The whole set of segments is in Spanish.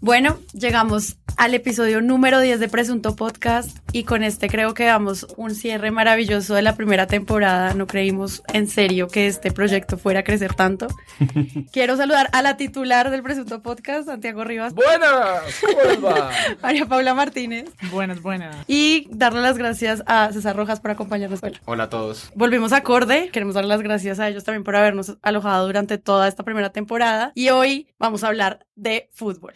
Bueno, llegamos al episodio número 10 de Presunto Podcast y con este creo que damos un cierre maravilloso de la primera temporada. No creímos en serio que este proyecto fuera a crecer tanto. Quiero saludar a la titular del Presunto Podcast, Santiago Rivas. Buenas, ¿cómo les va? María Paula Martínez. Buenas, buenas. Y darle las gracias a César Rojas por acompañarnos. Hola. Hola a todos. Volvimos a Corde. Queremos dar las gracias a ellos también por habernos alojado durante toda esta primera temporada. Y hoy vamos a hablar de fútbol.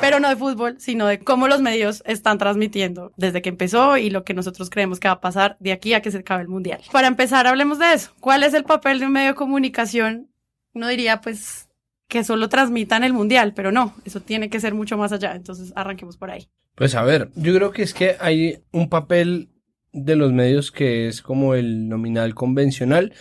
Pero no de fútbol, sino de cómo los medios están transmitiendo desde que empezó y lo que nosotros creemos que va a pasar de aquí a que se acabe el mundial. Para empezar, hablemos de eso. ¿Cuál es el papel de un medio de comunicación? Uno diría, pues, que solo transmitan el mundial, pero no, eso tiene que ser mucho más allá. Entonces, arranquemos por ahí. Pues a ver, yo creo que es que hay un papel de los medios que es como el nominal convencional,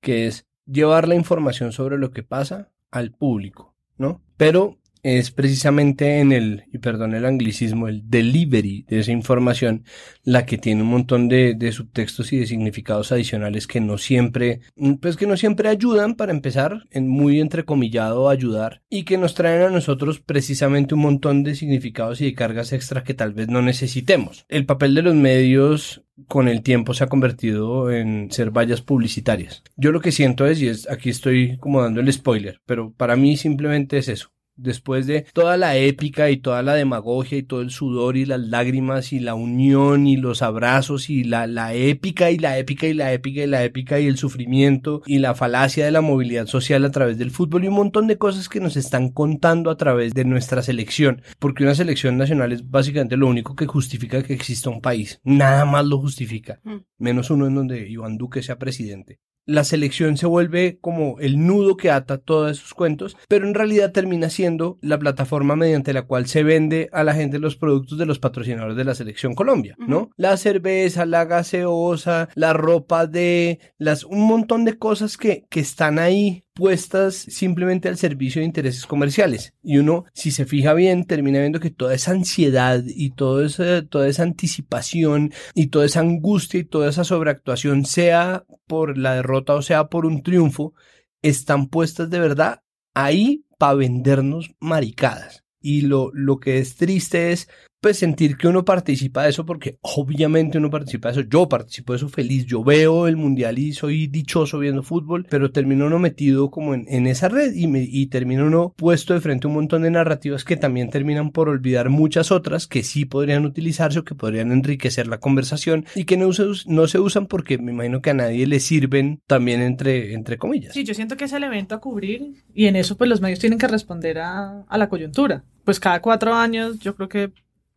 que es llevar la información sobre lo que pasa al público, ¿no? Pero es precisamente en el, y perdón el anglicismo, el delivery de esa información, la que tiene un montón de, de, subtextos y de significados adicionales que no siempre, pues que no siempre ayudan para empezar, en muy entrecomillado ayudar, y que nos traen a nosotros precisamente un montón de significados y de cargas extra que tal vez no necesitemos. El papel de los medios con el tiempo se ha convertido en ser vallas publicitarias. Yo lo que siento es, y es, aquí estoy como dando el spoiler, pero para mí simplemente es eso después de toda la épica y toda la demagogia y todo el sudor y las lágrimas y la unión y los abrazos y la, la épica y la épica y la épica y la épica y el sufrimiento y la falacia de la movilidad social a través del fútbol y un montón de cosas que nos están contando a través de nuestra selección, porque una selección nacional es básicamente lo único que justifica que exista un país, nada más lo justifica, menos uno en donde Iván Duque sea presidente la selección se vuelve como el nudo que ata todos esos cuentos, pero en realidad termina siendo la plataforma mediante la cual se vende a la gente los productos de los patrocinadores de la selección Colombia, ¿no? Uh -huh. La cerveza, la gaseosa, la ropa de, las, un montón de cosas que, que están ahí puestas simplemente al servicio de intereses comerciales. Y uno, si se fija bien, termina viendo que toda esa ansiedad y toda esa anticipación y toda esa angustia y toda esa sobreactuación, sea por la derrota o sea por un triunfo, están puestas de verdad ahí para vendernos maricadas. Y lo, lo que es triste es pues sentir que uno participa de eso porque obviamente uno participa de eso, yo participo de eso feliz, yo veo el mundial y soy dichoso viendo fútbol, pero termino uno metido como en, en esa red y, me, y termino uno puesto de frente a un montón de narrativas que también terminan por olvidar muchas otras que sí podrían utilizarse o que podrían enriquecer la conversación y que no, se, no se usan porque me imagino que a nadie le sirven también entre, entre comillas. Sí, yo siento que es el evento a cubrir y en eso pues los medios tienen que responder a, a la coyuntura. Pues cada cuatro años yo creo que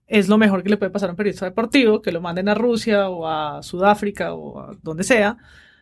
es lo mejor que le puede pasar a un periodista deportivo, que lo manden a Rusia o a Sudáfrica o a donde sea,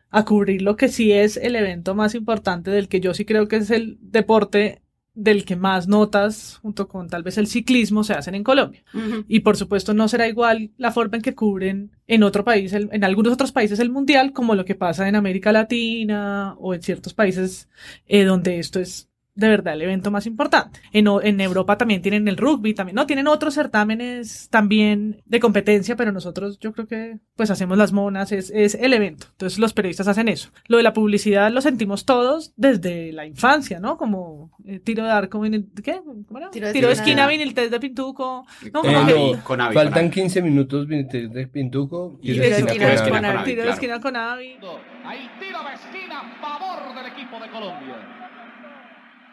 a cubrir lo que sí es el evento más importante del que yo sí creo que es el deporte del que más notas, junto con tal vez el ciclismo, se hacen en Colombia. Uh -huh. Y por supuesto no será igual la forma en que cubren en otro país, el, en algunos otros países el mundial, como lo que pasa en América Latina o en ciertos países eh, donde esto es de verdad el evento más importante. En, en, Europa también tienen el rugby, también, no, tienen otros certámenes también de competencia, pero nosotros yo creo que pues hacemos las monas, es, es el evento. Entonces los periodistas hacen eso. Lo de la publicidad lo sentimos todos desde la infancia, ¿no? Como eh, tiro de arco, ¿qué? ¿Cómo era? Tiro de, tiro de esquina, vinil-test de pintuco. No, eh, no, con Avi, faltan con 15 minutos vinil-test de pintuco. Y, tiro de esquina, esquina, con, Avi, Tiro de esquina con Avi. Hay tiro de esquina a favor del equipo de Colombia.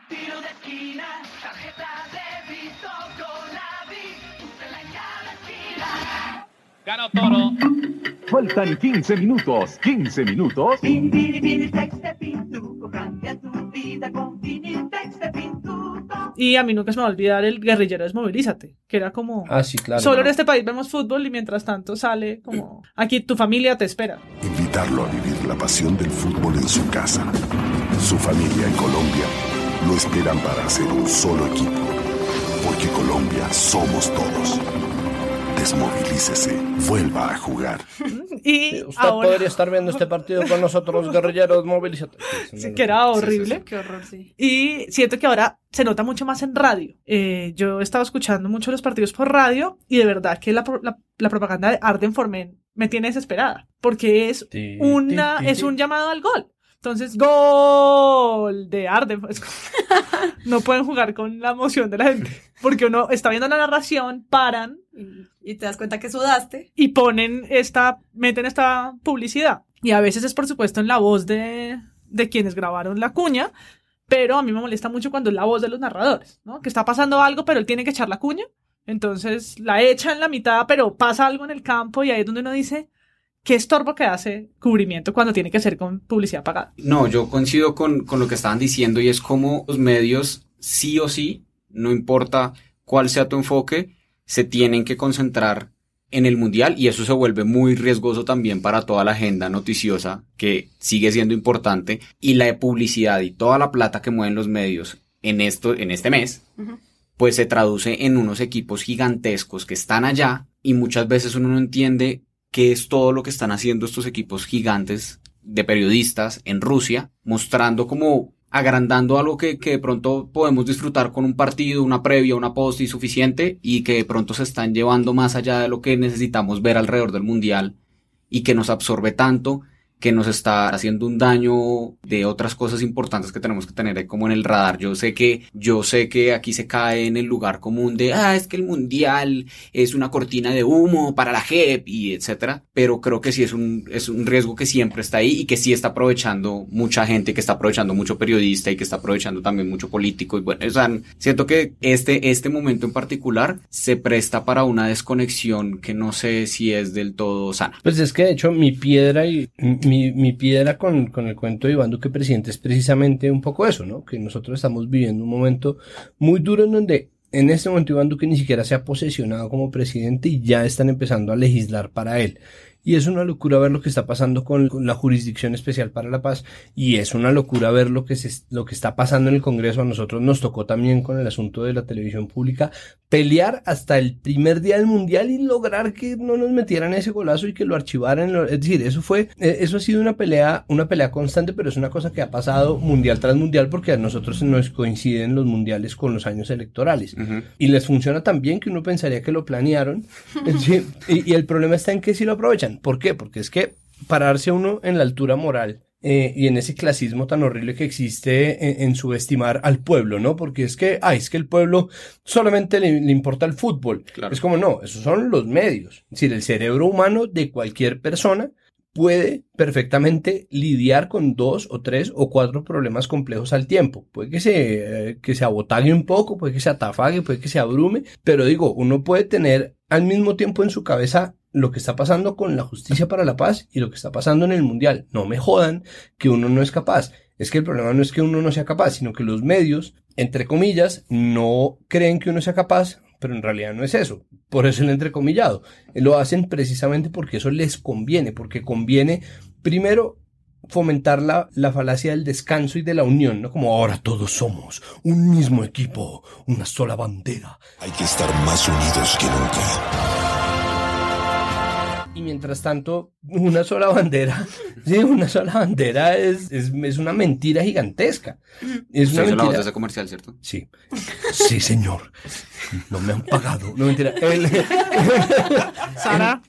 Tiro de esquina, tarjeta con úsala en cada esquina. Ganó Toro. Faltan 15 minutos, 15 minutos. De con de. Y a mí nunca se me va a olvidar el guerrillero Desmovilízate, que era como... Ah, sí, claro. Solo en este país vemos fútbol y mientras tanto sale como... Aquí tu familia te espera. Invitarlo a vivir la pasión del fútbol en su casa. Su familia en Colombia lo esperan para hacer un solo equipo. Porque Colombia somos todos. Desmovilícese, vuelva a jugar. Y usted ahora, podría estar viendo este partido con nosotros, guerrilleros movilizados. sí, que era horrible. Qué horror, sí. Y siento que ahora se nota mucho más en radio. Eh, yo he estado escuchando mucho los partidos por radio y de verdad que la, pro- la, la propaganda de Arden Formen me tiene desesperada porque es una es un llamado al gol. Entonces, gol de Arde. Es como- no pueden jugar con la emoción de la gente. Porque uno está viendo la narración, paran Y, y te das cuenta que sudaste. y ponen esta, meten esta publicidad. Y a veces es por supuesto en la voz de, de quienes grabaron la cuña, pero a mí me molesta mucho cuando es la voz de los narradores, ¿no? Que está pasando algo, pero él tiene que echar la cuña. Entonces la echa en la mitad, pero pasa algo en el campo y ahí es donde uno dice, qué estorbo que hace cubrimiento cuando tiene que ser con publicidad pagada. No, yo coincido con, con lo que estaban diciendo y es como los medios, sí o sí, no importa cuál sea tu enfoque, se tienen que concentrar en el mundial y eso se vuelve muy riesgoso también para toda la agenda noticiosa que sigue siendo importante y la de publicidad y toda la plata que mueven los medios en esto, en este mes, pues se traduce en unos equipos gigantescos que están allá y muchas veces uno no entiende qué es todo lo que están haciendo estos equipos gigantes de periodistas en Rusia, mostrando como agrandando algo que, que de pronto podemos disfrutar con un partido, una previa, una post y suficiente, y que de pronto se están llevando más allá de lo que necesitamos ver alrededor del mundial y que nos absorbe tanto que nos está haciendo un daño de otras cosas importantes que tenemos que tener como en el radar. Yo sé que, yo sé que aquí se cae en el lugar común de, ah, es que el mundial es una cortina de humo para la JEP y etcétera, pero creo que sí es un, es un riesgo que siempre está ahí y que sí está aprovechando mucha gente, que está aprovechando mucho periodista y que está aprovechando también mucho político y bueno, o sea, siento que este, este momento en particular se presta para una desconexión que no sé si es del todo sana. Pues es que de hecho mi piedra y mi, mi piedra con, con el cuento de Iván Duque presidente es precisamente un poco eso, ¿no? Que nosotros estamos viviendo un momento muy duro en donde en este momento Iván Duque ni siquiera se ha posesionado como presidente y ya están empezando a legislar para él. Y es una locura ver lo que está pasando con, con la Jurisdicción Especial para la Paz y es una locura ver lo que, se, lo que está pasando en el Congreso. A nosotros nos tocó también con el asunto de la televisión pública pelear hasta el primer día del Mundial y lograr que no nos metieran ese golazo y que lo archivaran. Es decir, eso fue, eh, eso ha sido una pelea, una pelea constante, pero es una cosa que ha pasado mundial tras mundial porque a nosotros nos coinciden los mundiales con los años electorales. Y les funciona tan bien que uno pensaría que lo planearon. Y, y el problema está en que si lo aprovechan. ¿Por qué? Porque es que pararse uno en la altura moral eh, y en ese clasismo tan horrible que existe en, en subestimar al pueblo, ¿no? Porque es que, ay, es que el pueblo solamente le, le importa el fútbol. Claro. Es como, no, esos son los medios. Es decir, el cerebro humano de cualquier persona puede perfectamente lidiar con dos o tres o cuatro problemas complejos al tiempo. Puede que se, eh, que se abotague un poco, puede que se atafague, puede que se abrume, pero digo, uno puede tener al mismo tiempo en su cabeza lo que está pasando con la justicia para la paz y lo que está pasando en el mundial. No me jodan que uno no es capaz. Es que el problema no es que uno no sea capaz, sino que los medios, entre comillas, no creen que uno sea capaz, pero en realidad no es eso. Por eso el entrecomillado. Lo hacen precisamente porque eso les conviene, porque conviene primero fomentar la, la falacia del descanso y de la unión, ¿no? Como ahora todos somos un mismo equipo, una sola bandera. Hay que estar más unidos que nunca. Y mientras tanto, una sola bandera, sí, una sola bandera es, es, es una mentira gigantesca. Es una hizo la voz de mentira. ese comercial, ¿cierto? Sí. Sí, señor. No me han pagado. No, mentira. El, Sara,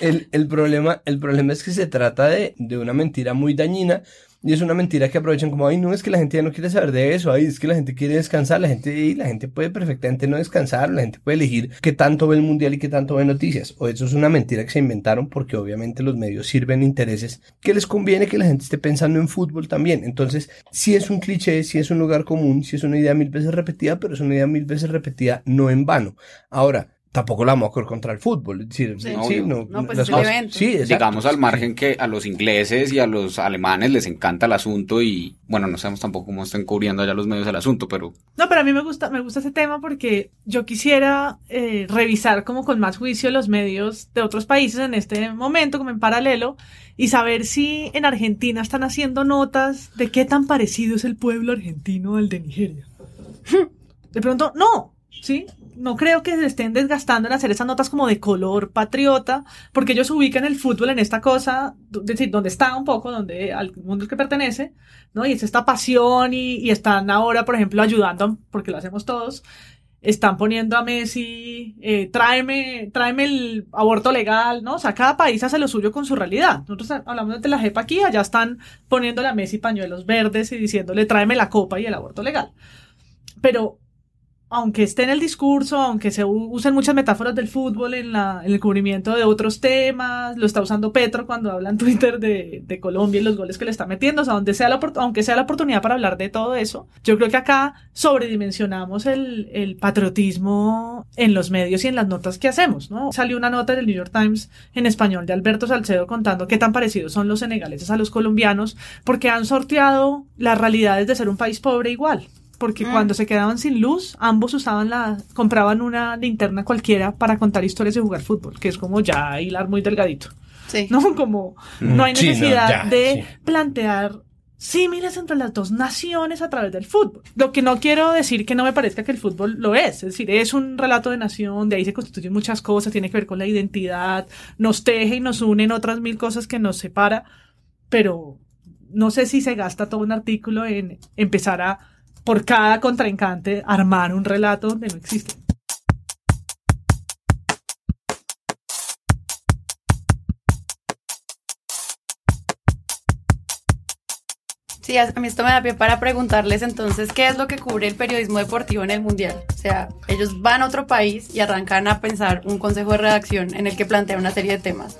el, el problema, el problema es que se trata de, de una mentira muy dañina y es una mentira que aprovechan como, ay, no, es que la gente ya no quiere saber de eso, ay, es que la gente quiere descansar, la gente, y la gente puede perfectamente no descansar, la gente puede elegir qué tanto ve el mundial y qué tanto ve noticias. O eso es una mentira que se inventaron porque obviamente los medios sirven intereses que les conviene que la gente esté pensando en fútbol también. Entonces, sí es un cliché, sí es un lugar común, sí es una idea mil veces repetida, pero es una idea mil veces repetida no en vano. Ahora, tampoco la vamos a correr contra el fútbol. Es decir, Sí. sí, no, No, pues las cosas-. Sí. Digamos al margen que a los ingleses y a los alemanes les encanta el asunto y bueno, no sabemos tampoco cómo están cubriendo allá los medios el asunto, pero No, pero a mí me gusta, me gusta ese tema porque yo quisiera eh, revisar como con más juicio los medios de otros países en este momento, como en paralelo, y saber si en Argentina están haciendo notas de qué tan parecido es el pueblo argentino al de Nigeria. De pronto, no, ¿sí? No creo que se estén desgastando en hacer esas notas como de color patriota, porque ellos ubican el fútbol en esta cosa, es decir, donde está un poco, donde al mundo al que pertenece, ¿no? Y es esta pasión y, y están ahora, por ejemplo, ayudando, porque lo hacemos todos, están poniendo a Messi, eh, tráeme, tráeme el aborto legal, ¿no? O sea, cada país hace lo suyo con su realidad. Nosotros hablamos de la JEP aquí, allá están poniéndole a Messi pañuelos verdes y diciéndole tráeme la copa y el aborto legal. Pero aunque esté en el discurso, aunque se usen muchas metáforas del fútbol en, la, en el cubrimiento de otros temas, lo está usando Petro cuando habla en Twitter de, Colombia y los goles que le está metiendo, o sea, donde sea la, aunque sea la oportunidad para hablar de todo eso, yo creo que acá sobredimensionamos el, el patriotismo en los medios y en las notas que hacemos, ¿no? Salió una nota del New York Times en español de Alberto Salcedo contando qué tan parecidos son los senegaleses a los colombianos, porque han sorteado las realidades de ser un país pobre igual porque Mm. cuando se quedaban sin luz, ambos usaban la, compraban una linterna cualquiera para contar historias y jugar fútbol, que es como ya hilar muy delgadito, Sí. ¿no? Como no hay Sí, no, necesidad ya, de sí. plantear símiles entre las dos naciones a través del fútbol. Lo que no quiero decir que no me parezca que el fútbol lo es, es decir, es un relato de nación, de ahí se constituyen muchas cosas, tiene que ver con la identidad, nos teje y nos une en otras mil cosas que nos separa, pero no sé si se gasta todo un artículo en empezar a, por cada contrincante, armar un relato donde no existe. Sí, a mí esto me da pie para preguntarles entonces qué es lo que cubre el periodismo deportivo en el Mundial. O sea, ellos van a otro país y arrancan a pensar un consejo de redacción en el que plantea una serie de temas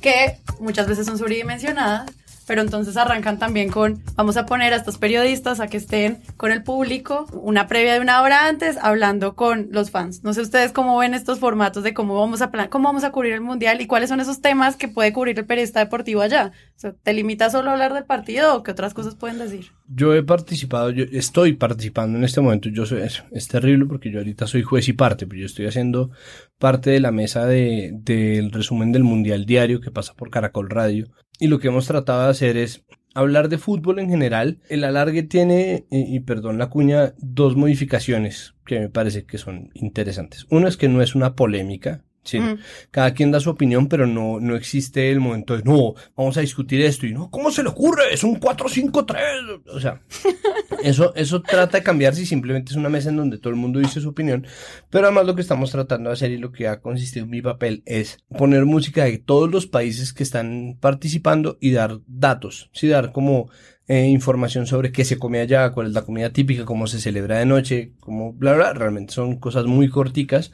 que muchas veces son sobredimensionadas, pero entonces arrancan también con, vamos a poner a estos periodistas a que estén con el público una previa de una hora antes hablando con los fans. No sé ustedes cómo ven estos formatos de cómo vamos a plan cómo vamos a cubrir el mundial y cuáles son esos temas que puede cubrir el periodista deportivo allá. O sea, ¿te limitas solo a hablar del partido o qué otras cosas pueden decir? Yo he participado, yo estoy participando en este momento. Yo soy, es, terrible porque yo ahorita soy juez y parte, pero yo estoy haciendo parte de la mesa de, del resumen del Mundial Diario que pasa por Caracol Radio. Y lo que hemos tratado de hacer es hablar de fútbol en general. El alargue tiene, y, perdón la cuña, dos modificaciones que me parece que son interesantes. Uno es que no es una polémica. Sí, Mm. cada quien da su opinión, pero no, no existe el momento de no, vamos a discutir esto y no, ¿cómo se le ocurre? Es un 4-5-3. O sea, eso, eso trata de cambiar si simplemente es una mesa en donde todo el mundo dice su opinión. Pero además lo que estamos tratando de hacer y lo que ha consistido en mi papel es poner música de todos los países que están participando y dar datos, sí, dar como eh, información sobre qué se come allá, cuál es la comida típica, cómo se celebra de noche, cómo bla bla. Realmente son cosas muy corticas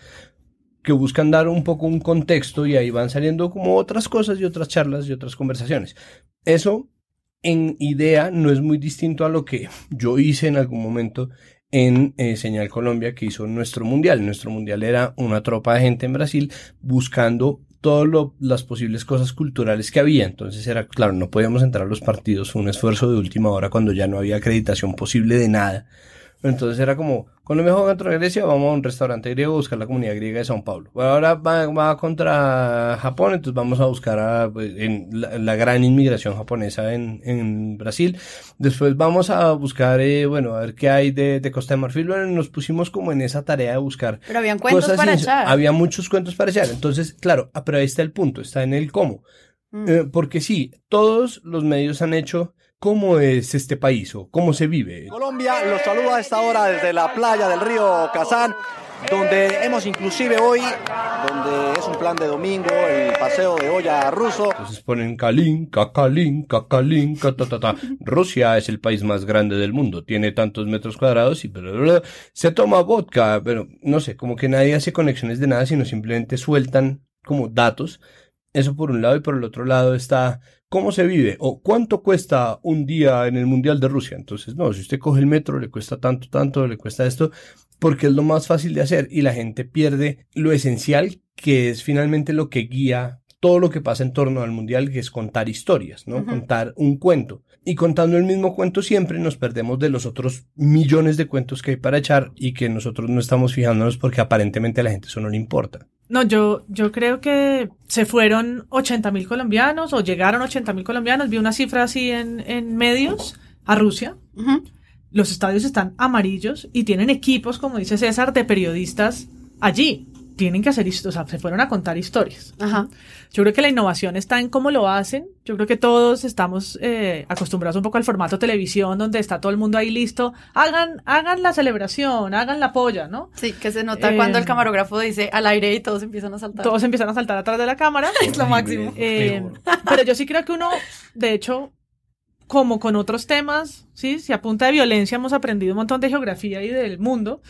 que buscan dar un poco un contexto y ahí van saliendo como otras cosas y otras charlas y otras conversaciones. Eso en idea no es muy distinto a lo que yo hice en algún momento en eh, Señal Colombia que hizo nuestro mundial. Nuestro mundial era una tropa de gente en Brasil buscando todas las posibles cosas culturales que había. Entonces era, claro, no podíamos entrar a los partidos, fue un esfuerzo de última hora cuando ya no había acreditación posible de nada. Entonces era como, Colombia juega contra Grecia, vamos a un restaurante griego a buscar la comunidad griega de Sao Paulo. Bueno, ahora va, va contra Japón, entonces vamos a buscar a, pues, en la, la, gran inmigración japonesa en, en, Brasil. Después vamos a buscar, eh, bueno, a ver qué hay de, de, Costa de Marfil. Bueno, nos pusimos como en esa tarea de buscar. Pero habían cuentos cosas para echar. Había muchos cuentos para echar. Entonces, claro, pero ahí está el punto, está en el cómo. Mm. Eh, porque sí, todos los medios han hecho ¿Cómo es este país o cómo se vive? Colombia los saluda a esta hora desde la playa del río Kazán, donde hemos inclusive hoy, donde es un plan de domingo, el paseo de olla ruso. Entonces ponen Kalin, Kakalin, Kakalin, ta, ta, ta. Rusia es el país más grande del mundo, tiene tantos metros cuadrados y bla, bla, bla. se toma vodka, pero no sé, como que nadie hace conexiones de nada, sino simplemente sueltan como datos. Eso por un lado y por el otro lado está cómo se vive o cuánto cuesta un día en el Mundial de Rusia. Entonces, no, si usted coge el metro, le cuesta tanto, tanto, le cuesta esto, porque es lo más fácil de hacer y la gente pierde lo esencial que es finalmente lo que guía todo lo que pasa en torno al mundial, que es contar historias, ¿no? Uh -huh. Contar un cuento. Y contando el mismo cuento siempre nos perdemos de los otros millones de cuentos que hay para echar y que nosotros no estamos fijándonos porque aparentemente a la gente eso no le importa. No, yo, yo creo que se fueron 80 mil colombianos o llegaron 80 mil colombianos. Vi una cifra así en, en medios a Rusia. Uh -huh. Los estadios están amarillos y tienen equipos, como dice César, de periodistas allí. Tienen que hacer historias, o sea, se fueron a contar historias. Ajá. Yo creo que la innovación está en cómo lo hacen. Yo creo que todos estamos eh, acostumbrados un poco al formato televisión, donde está todo el mundo ahí listo. Hagan, hagan la celebración, hagan la polla, ¿no? Sí, que se nota Eh, cuando el camarógrafo dice al aire y todos empiezan a saltar. Todos empiezan a saltar atrás de la cámara. es lo máximo. Eh, pero yo sí creo que uno, de hecho, como con otros temas, sí, si a punta de violencia hemos aprendido un montón de geografía y del mundo,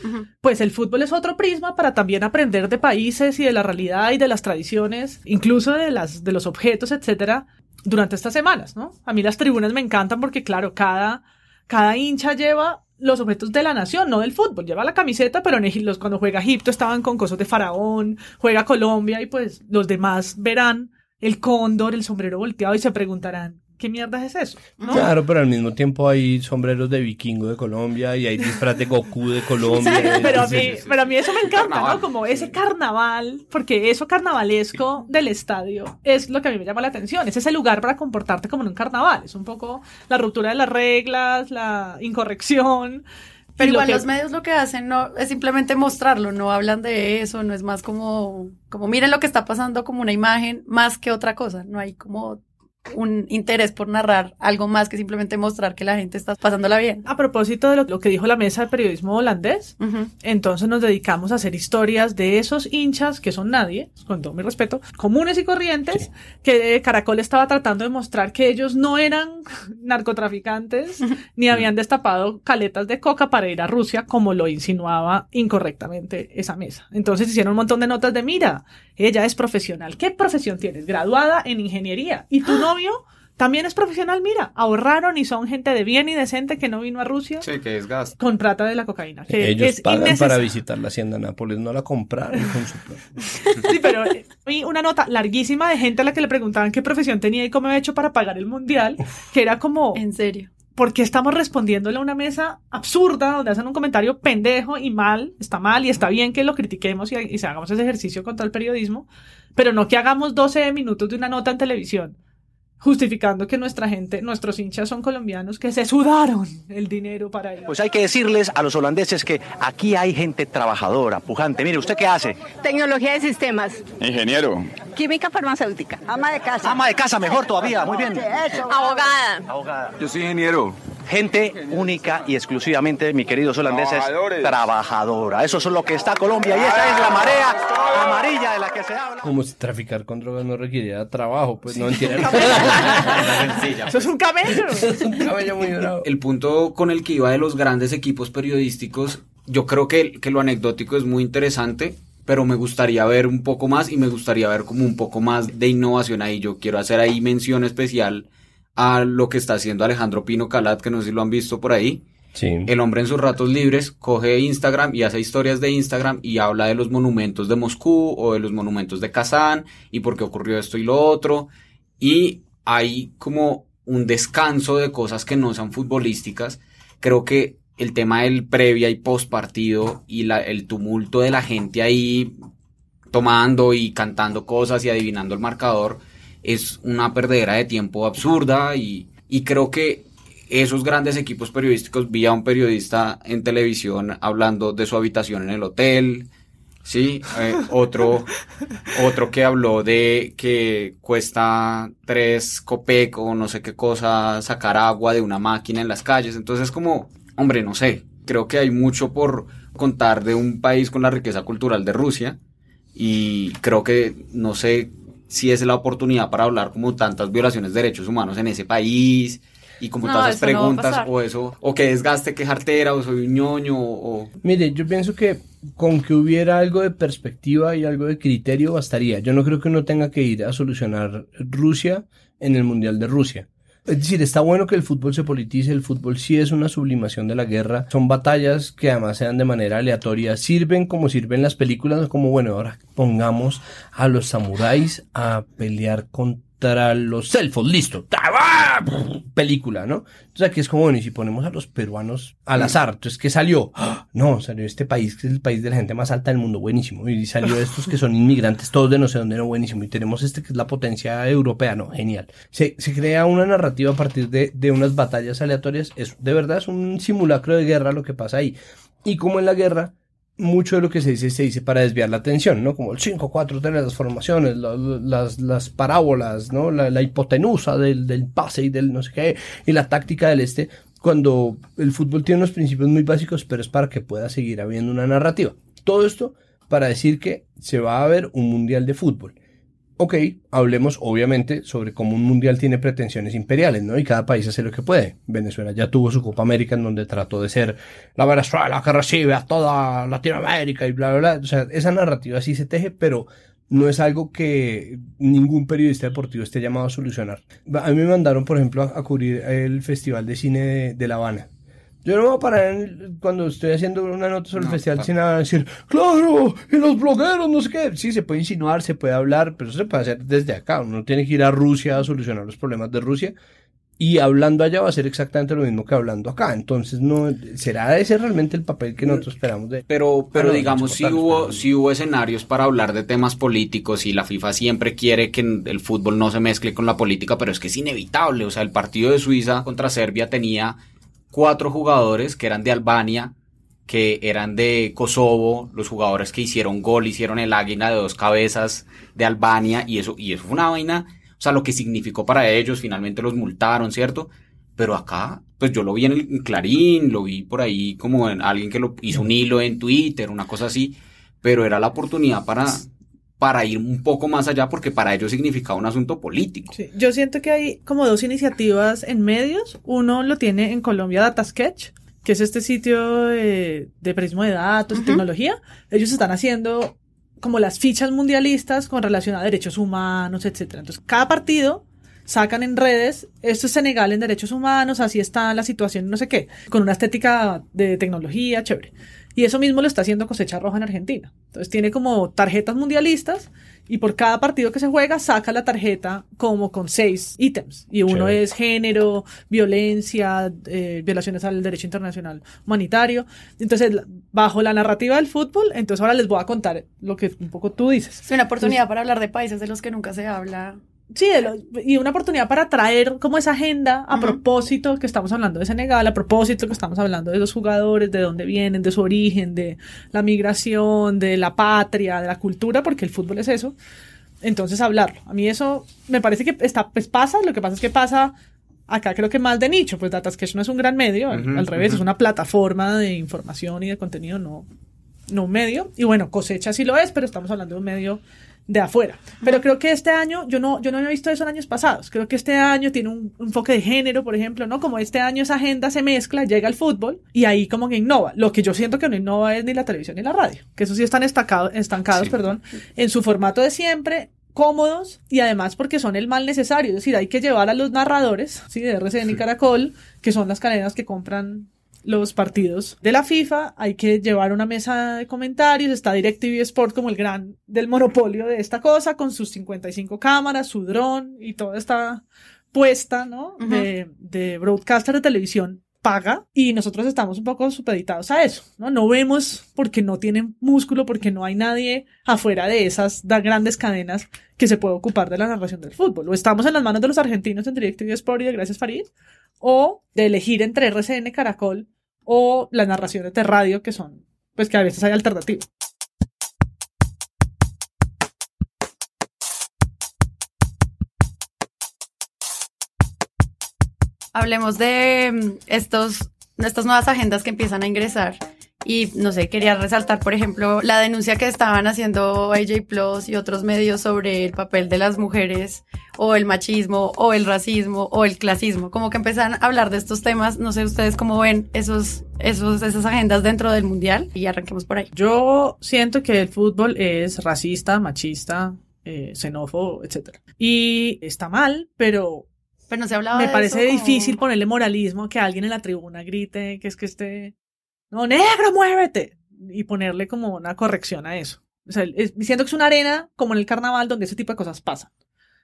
pues el fútbol es otro prisma para también aprender de países y de la realidad y de las tradiciones, incluso de las de los objetos, etcétera, durante estas semanas, ¿no? A mí las tribunas me encantan porque claro, cada cada hincha lleva los objetos de la nación, no del fútbol, lleva la camiseta, pero en los, cuando juega Egipto estaban con cosas de faraón, juega Colombia y pues los demás verán el cóndor, el sombrero volteado y se preguntarán, ¿qué mierda es eso? ¿No? Claro, pero al mismo tiempo hay sombreros de vikingo de Colombia y hay disfraz de Goku de Colombia. pero, a Sí, mí, sí, sí. pero a mí eso me encanta, Carnaval. ¿no? Como ese carnaval, porque eso carnavalesco del estadio es lo que a mí me llama la atención. Es ese lugar para comportarte como en un carnaval. Es un poco la ruptura de las reglas, la incorrección. Pero lo igual que- los medios lo que hacen no es simplemente mostrarlo, no hablan de eso, no es más como, como miren lo que está pasando como una imagen más que otra cosa, no hay como un interés por narrar algo más que simplemente mostrar que la gente está pasándola bien. A propósito de lo, lo que dijo la mesa de periodismo holandés, entonces nos dedicamos a hacer historias de esos hinchas que son nadie, con todo mi respeto, comunes y corrientes, que Caracol estaba tratando de mostrar que ellos no eran narcotraficantes ni habían destapado caletas de coca para ir a Rusia, como lo insinuaba incorrectamente esa mesa. Entonces hicieron un montón de notas de mira, ella es profesional. ¿Qué profesión tienes? Graduada en ingeniería. ¿Y tu novio? También es profesional, mira, ahorraron y son gente de bien y decente que no vino a Rusia Sí, que desgaste. con plata de la cocaína. Que Ellos es pagan innecesario. para visitar la hacienda Nápoles, no la compraron con su plata. Sí, pero eh, vi una nota larguísima de gente a la que le preguntaban qué profesión tenía y cómo había hecho para pagar el mundial, que era como, En serio. ¿por qué estamos respondiéndole a una mesa absurda donde hacen un comentario pendejo y mal? Está mal y está bien que lo critiquemos y, y se hagamos ese ejercicio contra el periodismo, pero no que hagamos 12 minutos de una nota en televisión justificando que nuestra gente, nuestros hinchas son colombianos que se sudaron el dinero para ir. Pues hay que decirles a los holandeses que aquí hay gente trabajadora, pujante. Mire, ¿usted qué hace? Tecnología de sistemas, Ingeniero. química farmacéutica, ama de casa, Ama de casa, mejor todavía, muy bien. abogada. Abogada. Yo soy ingeniero. Gente única y exclusivamente, mi queridos holandeses, trabajadora. Eso es lo que está Colombia y esa es la marea amarilla de la que se habla. Como si traficar con drogas no requiriera trabajo, pues no entiendo. Eso es un camello. es un cabello muy bravo. El punto con el que iba de los grandes equipos periodísticos, yo creo que, que lo anecdótico es muy interesante, pero me gustaría ver un poco más y me gustaría ver como un poco más de innovación ahí. Yo quiero hacer ahí mención especial a lo que está haciendo Alejandro Pino Calat, que no sé si lo han visto por ahí. Sí. El hombre en sus ratos libres coge Instagram y hace historias de Instagram y habla de los monumentos de Moscú o de los monumentos de Kazán y por qué ocurrió esto y lo otro. Y hay como un descanso de cosas que no sean futbolísticas. Creo que el tema del previa y post partido y la- el tumulto de la gente ahí tomando y cantando cosas y adivinando el marcador es una perdedera de tiempo absurda y, y creo que esos grandes equipos periodísticos, vi a un periodista en televisión hablando de su habitación en el hotel, sí, Eh, otro, otro que habló de que cuesta tres copec o no sé qué cosa sacar agua de una máquina en las calles, entonces como, hombre, no sé, creo que hay mucho por contar de un país con la riqueza cultural de Rusia y creo que no sé si es la oportunidad para hablar como tantas violaciones de derechos humanos en ese país y como No, a preguntas o eso o que desgaste que jartera o soy un ñoño o Mire, yo pienso que con que hubiera algo de perspectiva y algo de criterio bastaría. Yo no creo que uno tenga que ir a solucionar Rusia en el Mundial de Rusia. Es decir, está bueno que el fútbol se politice, el fútbol sí es una sublimación de la guerra, son batallas que además se dan de manera aleatoria, sirven como sirven las películas, como bueno, ahora pongamos a los samuráis a pelear contra los elfos, listo, película, ¿no? Entonces aquí es como, bueno, y si ponemos a los peruanos al azar, entonces, ¿qué salió? ¡Ah! No, salió este país que es el país de la gente más alta del mundo, buenísimo, y salió estos que son inmigrantes, todos de no sé dónde, no, buenísimo, y tenemos este que es la potencia europea, no, genial. Se, se crea una narrativa a partir de, de unas batallas aleatorias, es, de verdad es un simulacro de guerra lo que pasa ahí. Y como en la guerra, mucho de lo que se dice se dice para desviar la atención, ¿no? Como el 5-4-3, las formaciones, la- las, las parábolas, ¿no? La, la hipotenusa del, del pase y del no sé qué, y la táctica del este, cuando el fútbol tiene unos principios muy básicos, pero es para que pueda seguir habiendo una narrativa. Todo esto para decir que se va a ver un mundial de fútbol. Ok, hablemos obviamente sobre cómo un mundial tiene pretensiones imperiales, ¿no? Y cada país hace lo que puede. Venezuela ya tuvo su Copa América en donde trató de ser la Venezuela que recibe a toda Latinoamérica y bla, bla, bla. O sea, esa narrativa sí se teje, pero no es algo que ningún periodista deportivo esté llamado a solucionar. A mí me mandaron, por ejemplo, a, cubrir el Festival de Cine de La Habana. Yo no me voy a parar en- cuando estoy haciendo una nota sobre el Festival de Cine a decir, claro, y los blogueros, no sé qué. Sí, se puede insinuar, se puede hablar, pero eso se puede hacer desde acá. Uno tiene que ir a Rusia a solucionar los problemas de Rusia. Y hablando allá va a ser exactamente lo mismo que hablando acá. Entonces, no ¿será ese realmente el papel que nosotros esperamos de Pero, pero Ah, no, digamos, sí exportarlos, hubo, sí hubo escenarios para hablar de temas políticos y la FIFA siempre quiere que el fútbol no se mezcle con la política, pero es que es inevitable. O sea, el partido de Suiza contra Serbia tenía cuatro jugadores que eran de Albania, que eran de Kosovo, los jugadores que hicieron gol, hicieron el águila de dos cabezas de Albania, y eso, y eso fue una vaina, o sea, lo que significó para ellos, finalmente los multaron, ¿cierto? Pero acá, pues yo lo vi en el Clarín, lo vi por ahí como en alguien que lo hizo un hilo en Twitter, una cosa así, pero era la oportunidad para, para ir un poco más allá porque para ellos significaba un asunto político. Sí, Yo siento que hay como dos iniciativas en medios. Uno lo tiene en Colombia Data Sketch, que es este sitio de, de periodismo de datos y tecnología. Ellos están haciendo como las fichas mundialistas con relación a derechos humanos, etcétera. Entonces, cada partido sacan en redes, esto es Senegal en derechos humanos, así está la situación, no sé qué, con una estética de tecnología, chévere. Y eso mismo lo está haciendo Cosecha Roja en Argentina. Entonces tiene como tarjetas mundialistas y por cada partido que se juega saca la tarjeta como con seis ítems. Y uno Chévere. es género, violencia, eh, violaciones al derecho internacional humanitario. Entonces, bajo la narrativa del fútbol, entonces ahora les voy a contar lo que un poco tú dices. Es una oportunidad para hablar de países de los que nunca se habla. Sí, lo- y una oportunidad para traer como esa agenda a propósito que estamos hablando de Senegal, a propósito que estamos hablando de los jugadores, de dónde vienen, de su origen, de la migración, de la patria, de la cultura, porque el fútbol es eso. Entonces hablarlo. A mí eso me parece que está, pues pasa, lo que pasa es que pasa acá creo que más de nicho, pues Datasketch no es un gran medio, al, Ujú, al revés, ujú. es una plataforma de información y de contenido, no, no un medio. Y bueno, cosecha sí lo es, pero estamos hablando de un medio de afuera. Pero creo que este año, yo no, yo no había visto eso en años pasados. Creo que este año tiene un, un enfoque de género, por ejemplo, ¿no? Como este año esa agenda se mezcla, llega al fútbol y ahí como que innova. Lo que yo siento que no innova es ni la televisión ni la radio, que eso sí están estancado- estancados, perdón, en su formato de siempre cómodos y además porque son el mal necesario, es decir, hay que llevar a los narradores, sí, de RCN y Caracol, que son las cadenas que compran los partidos de la FIFA, hay que llevar una mesa de comentarios, está DirecTV Sport como el gran del monopolio de esta cosa, con sus 55 cámaras, su dron y toda esta puesta, ¿no? de, de broadcaster de televisión paga y nosotros estamos un poco supeditados a eso, ¿no? No vemos porque no tienen músculo, porque no hay nadie afuera de esas grandes cadenas que se puede ocupar de la narración del fútbol. O estamos en las manos de los argentinos en DirecTV Sport y de Gracias Farid, o de elegir entre RCN, Caracol o las narraciones de radio que son, pues que a veces hay alternativas. Hablemos de mm, estos, de estas nuevas agendas que empiezan a ingresar. Y no sé, quería resaltar, por ejemplo, la denuncia que estaban haciendo AJ Plus y otros medios sobre el papel de las mujeres, o el machismo, o el racismo, o el clasismo. Como que empiezan a hablar de estos temas. No sé ustedes cómo ven esos, esos, esas agendas dentro del mundial. Y arranquemos por ahí. Yo siento que el fútbol es racista, machista, eh, xenófobo, etc. Y está mal, pero Pero no se hablaba me de parece eso difícil ponerle moralismo que alguien en la tribuna grite que es que este no negro muévete. Y ponerle como una corrección a eso. O sea es- siento que es una arena como en el carnaval donde ese tipo de cosas pasan.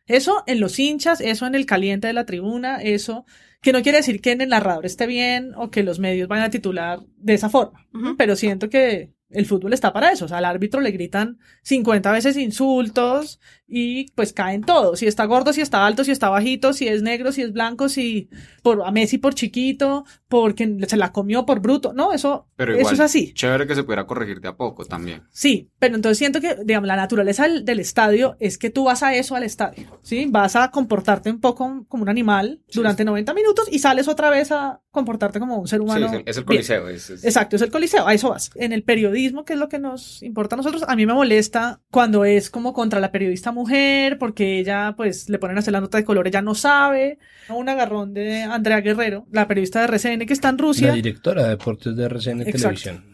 Eso en los hinchas eso en el caliente de la tribuna eso que no quiere decir que en el narrador esté bien o que los medios vayan a titular de esa forma pero siento que el fútbol está para eso. O sea, al árbitro le gritan 50 veces insultos y pues caen todos. Si está gordo, si está alto, si está bajito, si es negro, si es blanco, si por a Messi por chiquito, porque se la comió por bruto. No, eso, Pero eso igual, es así. chévere que se pudiera corregir de a poco también. Sí, pero entonces siento que, digamos, la naturaleza del, del estadio es que tú vas a eso al estadio, ¿sí? Vas a comportarte un poco como un animal durante 90 minutos y sales otra vez a comportarte como un ser Sí, humano. es el, es el bien. coliseo. es- es- Exacto, es el coliseo, a eso vas. En el periodismo, que es lo que nos importa a nosotros, a mí me molesta cuando es como contra la periodista mujer, porque ella, pues, le ponen a hacer la nota de color, ella no sabe. Un agarrón de Andrea Guerrero, la periodista de RCN que está en Rusia La directora de deportes de RCN Exacto. Televisión.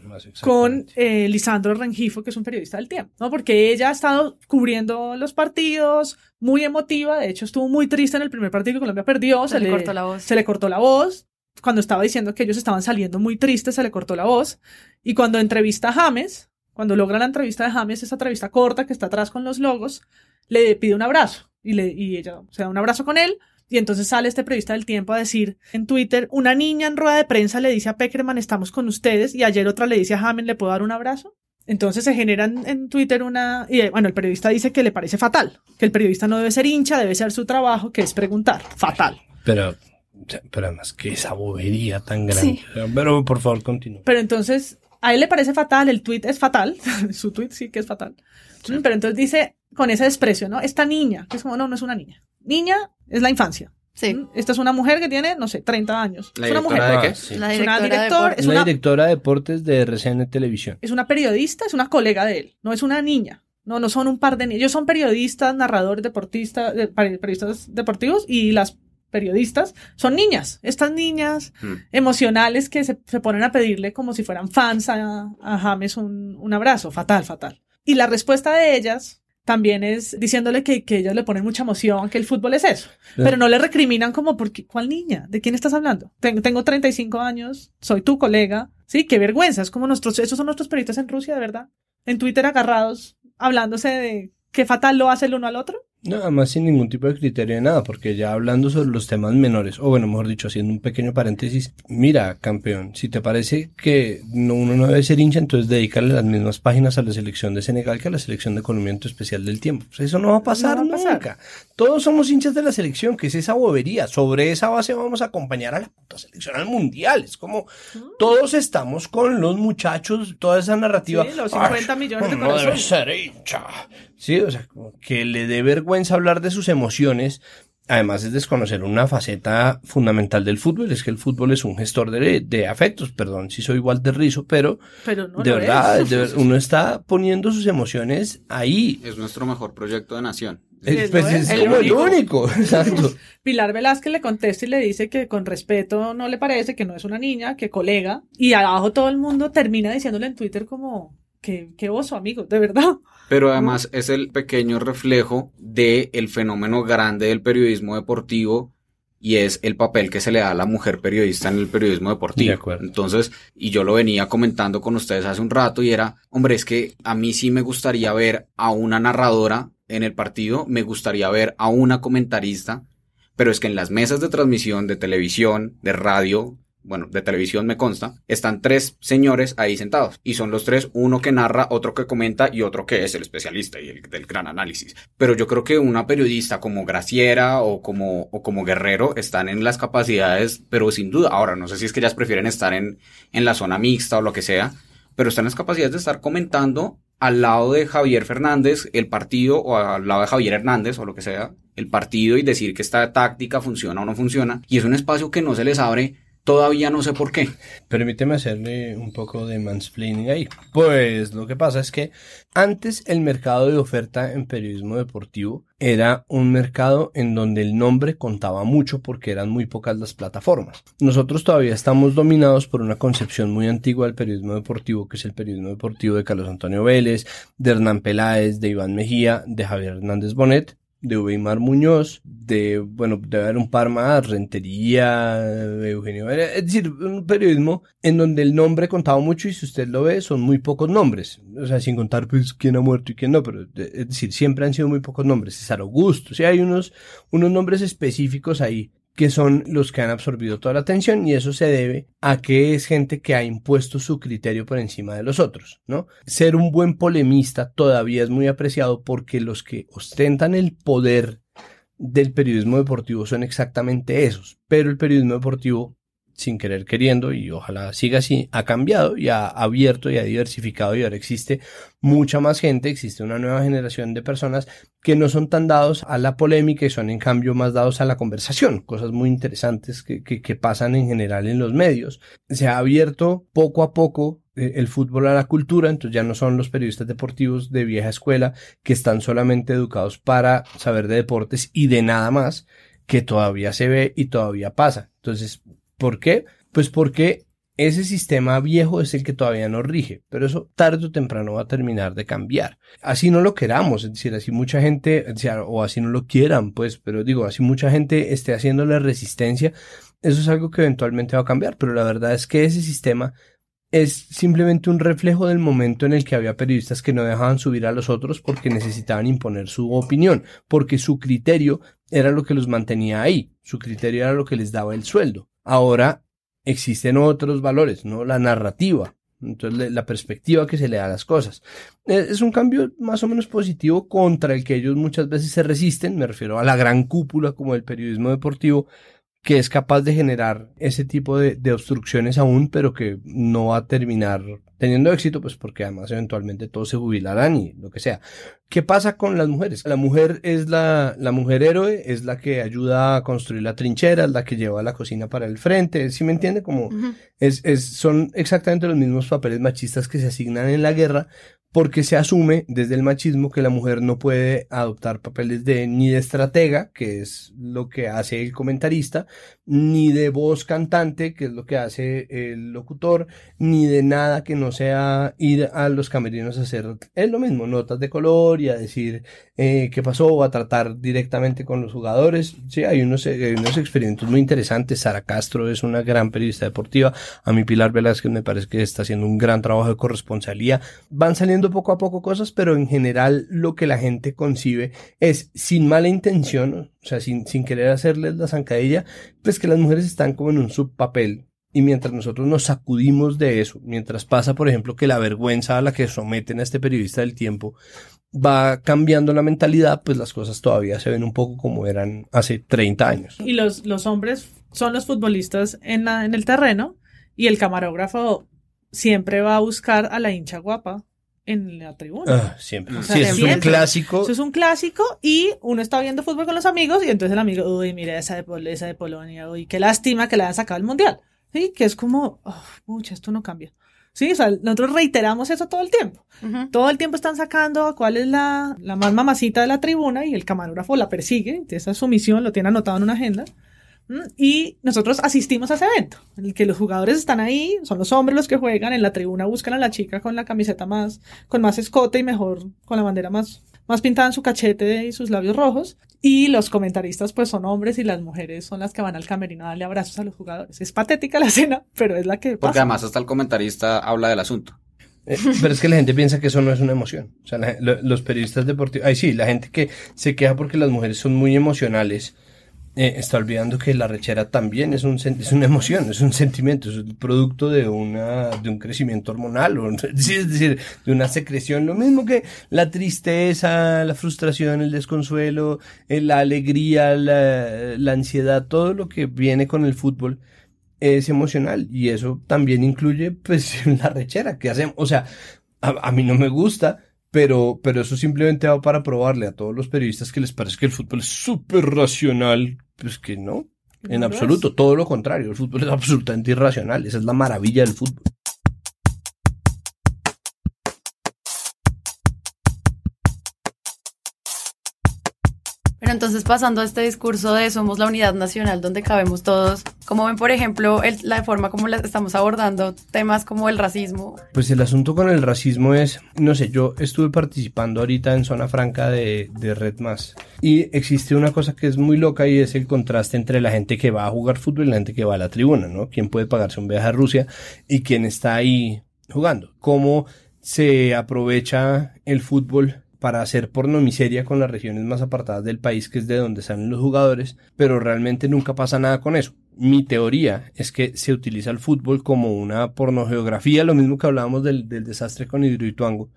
con eh, Lisandro Rengifo, que es un periodista del tiempo, ¿no? Porque ella ha estado cubriendo los partidos, muy emotiva, de hecho estuvo muy triste en el primer partido que Colombia perdió, Se le cortó la voz. Se le cortó la voz, cuando estaba diciendo que ellos estaban saliendo muy tristes, se le cortó la voz, y cuando entrevista a James, cuando logra la entrevista de James, esa entrevista corta que está atrás con los logos, le pide un abrazo, y, le, y ella se da un abrazo con él, y entonces sale este periodista del tiempo a decir en Twitter, una niña en rueda de prensa le dice a Peckerman, estamos con ustedes, y ayer otra le dice a Hamen, ¿le puedo dar un abrazo? Entonces se genera en, Twitter una... Y bueno, el periodista dice que le parece fatal, que el periodista no debe ser hincha, debe ser su trabajo, que es preguntar. Fatal. Pero, pero además, que esa bobería tan grande. Sí. Pero por favor, continúe. Pero entonces, a él le parece fatal, el tweet es fatal, su tweet sí que es fatal. Pero entonces dice con ese desprecio, ¿no? Esta niña, que es como, no, no es una niña. Niña es la infancia. Sí. ¿Mm? Esta es una mujer que tiene, no sé, 30 años. ¿La es una mujer. directora de qué? Ah, sí. La Es una directora de es una, directora de deportes de RCN Televisión. es una periodista, es una colega de él, no es una niña. No, no son un par de niños. Ellos son periodistas, narradores, deportistas, de- peri- periodistas deportivos y las periodistas son niñas. Estas niñas Hmm. emocionales que se, se ponen a pedirle como si fueran fans a, a James un, un abrazo. Fatal, fatal. Y la respuesta de ellas también es diciéndole que, que ellas le ponen mucha emoción, que el fútbol es eso. Pero no le recriminan como, porque, ¿cuál niña? ¿De quién estás hablando? Tengo, tengo 35 años, soy tu colega. Sí, qué vergüenza. Es como nuestros, esos son nuestros periodistas en Rusia, de verdad. En Twitter agarrados, hablándose de qué fatal lo hace el uno al otro. No, además sin ningún tipo de criterio de nada, porque ya hablando sobre los temas menores, o bueno, mejor dicho, haciendo un pequeño paréntesis, mira, campeón, si te parece que no, uno no debe ser hincha, entonces dedícale las mismas páginas a la selección de Senegal que a la selección de Colombia en tu especial del tiempo. Pues eso no va a pasar No va a pasar. nunca. Todos somos hinchas de la selección, que es esa bobería. Sobre esa base vamos a acompañar a la puta selección al mundial. Es como todos estamos con los muchachos, toda esa narrativa. Sí, los "Ay, 50 millones de no debe corazón". ser hincha. Sí, o sea, como que le dé vergüenza hablar de sus emociones. Además es desconocer una faceta fundamental del fútbol, es que el fútbol es un gestor de, de afectos, perdón si soy Walter Rizzo, pero Pero no de verdad, es. de ver- uno está poniendo sus emociones ahí. Es nuestro mejor proyecto de nación. Es, lo pues, es. es El como el único. único, exacto. Pilar Velázquez le contesta y le dice que con respeto no le parece, que no es una niña, que colega. Y abajo todo el mundo termina diciéndole en Twitter como, que, qué oso, amigo, de verdad. Pero además es el pequeño reflejo del el fenómeno grande del periodismo deportivo y es el papel que se le da a la mujer periodista en el periodismo deportivo. De acuerdo. Entonces, y yo lo venía comentando con ustedes hace un rato y era, hombre, es que a mí sí me gustaría ver a una narradora en el partido, me gustaría ver a una comentarista, pero es que en las mesas de transmisión de televisión, de radio, bueno, de televisión me consta, están tres señores ahí sentados. Y son los tres, uno que narra, otro que comenta y otro que es el especialista y el del gran análisis. Pero yo creo que una periodista como Graciera o como, o como Guerrero están en las capacidades, pero sin duda. Ahora, no sé si es que ellas prefieren estar en, en la zona mixta o lo que sea, pero están en las capacidades de estar comentando al lado de Javier Fernández el partido o al lado de Javier Hernández o lo que sea, el partido y decir que esta táctica funciona o no funciona. Y es un espacio que no se les abre Todavía no sé por qué. Permíteme hacerle un poco de mansplaining ahí. Pues lo que pasa es que antes el mercado de oferta en periodismo deportivo era un mercado en donde el nombre contaba mucho porque eran muy pocas las plataformas. Nosotros todavía estamos dominados por una concepción muy antigua del periodismo deportivo, que es el periodismo deportivo de Carlos Antonio Vélez, de Hernán Peláez, de Iván Mejía, de Javier Hernández Bonet, de Weimar Muñoz, de, bueno, debe haber un par más, Rentería, de Eugenio es decir, un periodismo en donde el nombre contaba mucho y si usted lo ve son muy pocos nombres, o sea, sin contar pues quién ha muerto y quién no, pero de- es decir, siempre han sido muy pocos nombres, César Augusto, o sea, hay unos, unos nombres específicos ahí, que son los que han absorbido toda la atención y eso se debe a que es gente que ha impuesto su criterio por encima de los otros, ¿no? Ser un buen polemista todavía es muy apreciado porque los que ostentan el poder del periodismo deportivo son exactamente esos, pero el periodismo deportivo sin querer queriendo, y ojalá siga así, ha cambiado y ha abierto y ha diversificado y ahora existe mucha más gente, existe una nueva generación de personas que no son tan dados a la polémica y son en cambio más dados a la conversación, cosas muy interesantes que, que, pasan en general en los medios. Se ha abierto poco a poco eh, el fútbol a la cultura, entonces ya no son los periodistas deportivos de vieja escuela que están solamente educados para saber de deportes y de nada más, que todavía se ve y todavía pasa. Entonces, ¿Por qué? Pues porque ese sistema viejo es el que todavía nos rige, pero eso tarde o temprano va a terminar de cambiar. Así no lo queramos, es decir, así mucha gente, o así no lo quieran, pues, pero digo, así mucha gente esté haciéndole resistencia, eso es algo que eventualmente va a cambiar, pero la verdad es que ese sistema es simplemente un reflejo del momento en el que había periodistas que no dejaban subir a los otros porque necesitaban imponer su opinión, porque su criterio era lo que los mantenía ahí, su criterio era lo que les daba el sueldo. Ahora existen otros valores, ¿no? La narrativa, entonces la perspectiva que se le da a las cosas. Es un cambio más o menos positivo contra el que ellos muchas veces se resisten, me refiero a la gran cúpula como el periodismo deportivo, que es capaz de generar ese tipo de, de, obstrucciones aún, pero que no va a terminar teniendo éxito, pues porque además eventualmente todos se jubilarán y lo que sea. ¿Qué pasa con las mujeres? La mujer es la, la mujer héroe, es la que ayuda a construir la trinchera, es la que lleva la cocina para el frente, ¿sí me entiende? Como es, es, son exactamente los mismos papeles machistas que se asignan en la guerra, porque se asume desde el machismo que la mujer no puede adoptar papeles de ni de estratega, que es lo que hace el comentarista, ni de voz cantante, que es lo que hace el locutor, ni de nada que no sea ir a los camerinos a hacer es lo mismo, notas de color y a decir eh, qué pasó o a tratar directamente con los jugadores. Sí, hay unos, hay unos experimentos muy interesantes. Sara Castro es una gran periodista deportiva. A mí Pilar Velázquez me parece que está haciendo un gran trabajo de corresponsalía. Van saliendo poco a poco cosas, pero en general lo que la gente concibe es sin mala intención, o sea, sin, sin querer hacerles la zancadilla, pues que las mujeres están como en un subpapel y mientras nosotros nos sacudimos de eso, mientras pasa, por ejemplo, que la vergüenza a la que someten a este periodista del tiempo va cambiando la mentalidad, pues las cosas todavía se ven un poco como eran hace 30 años. Y los, los hombres son los futbolistas en, la, en el terreno y el camarógrafo siempre va a buscar a la hincha guapa en la tribuna. Ah, siempre. O sea, sí, eso siempre. es un clásico. Eso es un clásico y uno está viendo fútbol con los amigos y entonces el amigo, uy, mira esa de, Pol esa de Polonia, uy, qué lástima que le hayan sacado el mundial. Sí, que es como, oh, mucha, esto no cambia. Sí, o sea, nosotros reiteramos eso todo el tiempo. Uh -huh. Todo el tiempo están sacando cuál es la, la más mamacita de la tribuna y el camarógrafo la persigue. Esa es su misión, lo tiene anotado en una agenda. Y nosotros asistimos a ese evento, en el que los jugadores están ahí, son los hombres los que juegan, en la tribuna buscan a la chica con la camiseta más, con más escote y mejor, con la bandera más, más pintada en su cachete y sus labios rojos. Y los comentaristas pues son hombres y las mujeres son las que van al camerino a darle abrazos a los jugadores. Es patética la escena, pero es la que... Porque además hasta el comentarista habla del asunto. Eh, pero es que la gente piensa que eso no es una emoción. O sea, la, los periodistas deportivos... Ay, sí, la gente que se queja porque las mujeres son muy emocionales eh, está olvidando que la rechera también es, un, es una emoción, es un sentimiento, es el producto de, una, de un crecimiento hormonal, o, es decir, de una secreción, lo mismo que la tristeza, la frustración, el desconsuelo, eh, la alegría, la, la ansiedad, todo lo que viene con el fútbol es emocional y eso también incluye pues la rechera que hacemos, o sea, a, a mí no me gusta, pero, pero eso simplemente va para probarle a todos los periodistas que les parece que el fútbol es súper racional, pues que no, en no absoluto, todo lo contrario, el fútbol es absolutamente irracional, esa es la maravilla del fútbol. Pero entonces pasando a este discurso de somos la unidad nacional donde cabemos todos, como ven por ejemplo la forma como estamos abordando temas como el racismo? Pues el asunto con el racismo es, no sé, yo estuve participando ahorita en Zona Franca de, de Red Más y existe una cosa que es muy loca y es el contraste entre la gente que va a jugar fútbol y la gente que va a la tribuna, ¿no? ¿Quién puede pagarse un viaje a Rusia y quién está ahí jugando? ¿Cómo se aprovecha el fútbol para hacer pornomiseria con las regiones más apartadas del país, que es de donde salen los jugadores, pero realmente nunca pasa nada con eso. Mi teoría es que se utiliza el fútbol como una pornogeografía, lo mismo que hablábamos del, del desastre con Hidroituango,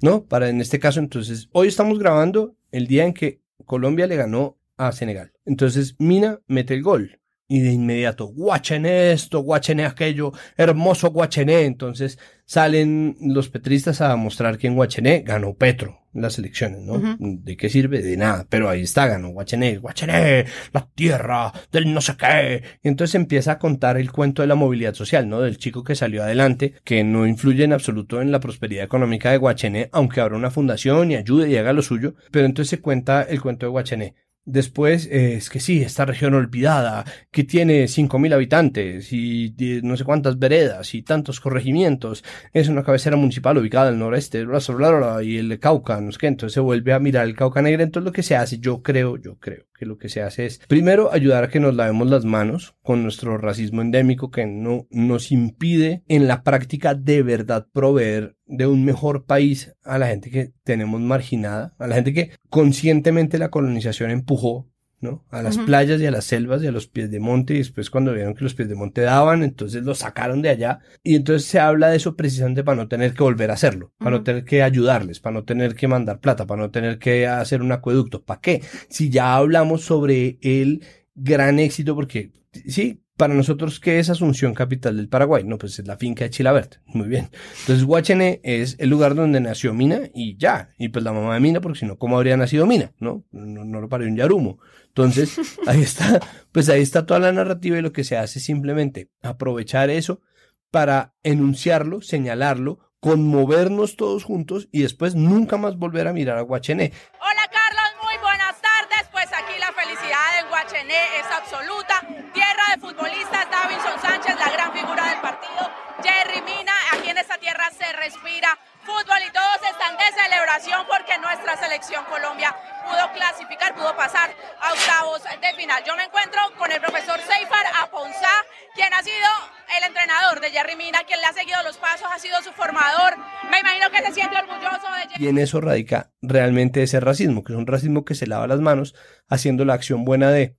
¿no? Para en este caso, entonces, hoy estamos grabando el día en que Colombia le ganó a Senegal. Entonces, Mina mete el gol. Y de inmediato, guachené esto, guachené aquello, hermoso guachené. Entonces salen los petristas a mostrar que en Guachené ganó Petro las elecciones, ¿no? ¿De qué sirve? De nada. Pero ahí está, ganó Guachené, Guachené, la tierra del no sé qué. Y entonces empieza a contar el cuento de la movilidad social, ¿no? Del chico que salió adelante, que no influye en absoluto en la prosperidad económica de Guachené, aunque abra una fundación y ayude y haga lo suyo. Pero entonces se cuenta el cuento de Guachené. Después eh, es que sí, esta región olvidada, que tiene 5.000 habitantes y no sé cuántas veredas y tantos corregimientos, es una cabecera municipal ubicada al noreste, bla, bla, bla, y el Cauca, no sé qué, entonces se vuelve a mirar el Cauca Negra, entonces lo que se hace, yo creo, yo creo que lo que se hace es, primero, ayudar a que nos lavemos las manos con nuestro racismo endémico que no nos impide en la práctica de verdad proveer de un mejor país a la gente que tenemos marginada, a la gente que conscientemente la colonización empujó, ¿no? A las playas y a las selvas y a los pies de monte y después cuando vieron que los pies de monte daban, entonces los sacaron de allá y entonces se habla de eso precisamente para no tener que volver a hacerlo, para no tener que ayudarles, para no tener que mandar plata, para no tener que hacer un acueducto. ¿Para qué? Si ya hablamos sobre el gran éxito, porque sí, para nosotros, ¿qué es Asunción, capital del Paraguay? No, pues es la finca de Chilabert. Muy bien. Entonces, Guachené es el lugar donde nació Mina y ya. Y pues la mamá de Mina, porque si no, ¿cómo habría nacido Mina? ¿No? No, no lo parió un Yarumo. Entonces, ahí está, pues ahí está toda la narrativa y lo que se hace es simplemente aprovechar eso para enunciarlo, señalarlo, conmovernos todos juntos y después nunca más volver a mirar a Guachené. Hola Carlos, muy buenas tardes. Pues aquí la felicidad en Guachené es absoluta. De futbolistas, Davinson Sánchez, la gran figura del partido. Jerry Mina, aquí en esta tierra se respira fútbol y todos están de celebración porque nuestra selección Colombia pudo clasificar, pudo pasar a octavos de final. Yo me encuentro con el profesor Seifar Aponzá, quien ha sido el entrenador de Jerry Mina, quien le ha seguido los pasos, ha sido su formador. Me imagino que se siente orgulloso de Jerry. Y en eso radica realmente ese racismo, que es un racismo que se lava las manos haciendo la acción buena de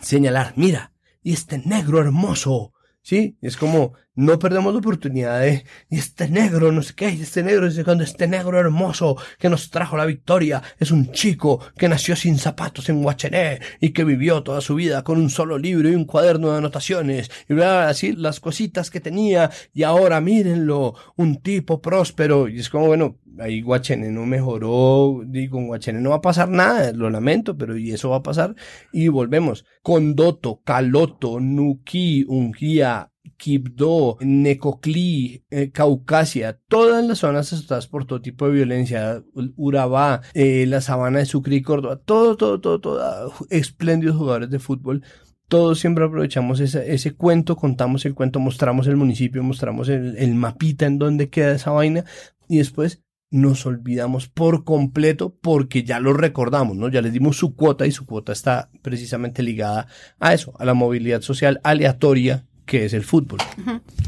señalar, mira, y este negro hermoso, ¿sí? Es como, no perdemos la oportunidad de, y este negro, no sé qué, y este negro, dice cuando este negro hermoso que nos trajo la victoria es un chico que nació sin zapatos en Guachené y que vivió toda su vida con un solo libro y un cuaderno de anotaciones y bla, así las cositas que tenía y ahora mírenlo, un tipo próspero y es como, bueno, ahí Guachené no mejoró, digo, con Guachené no va a pasar nada, lo lamento, pero y eso va a pasar y volvemos. Condoto, Caloto, Nuquí, Ungía, Quibdó, Necoclí, eh, Caucasia, todas las zonas azotadas por todo tipo de violencia, Urabá, eh, la sabana de Sucre y Córdoba, todo, todo, todo, todo, espléndidos jugadores de fútbol. Todos siempre aprovechamos ese, ese cuento, contamos el cuento, mostramos el municipio, mostramos el, el mapita en donde queda esa vaina y después nos olvidamos por completo porque ya lo recordamos, ¿no? Ya les dimos su cuota y su cuota está precisamente ligada a eso, a la movilidad social aleatoria que es el fútbol.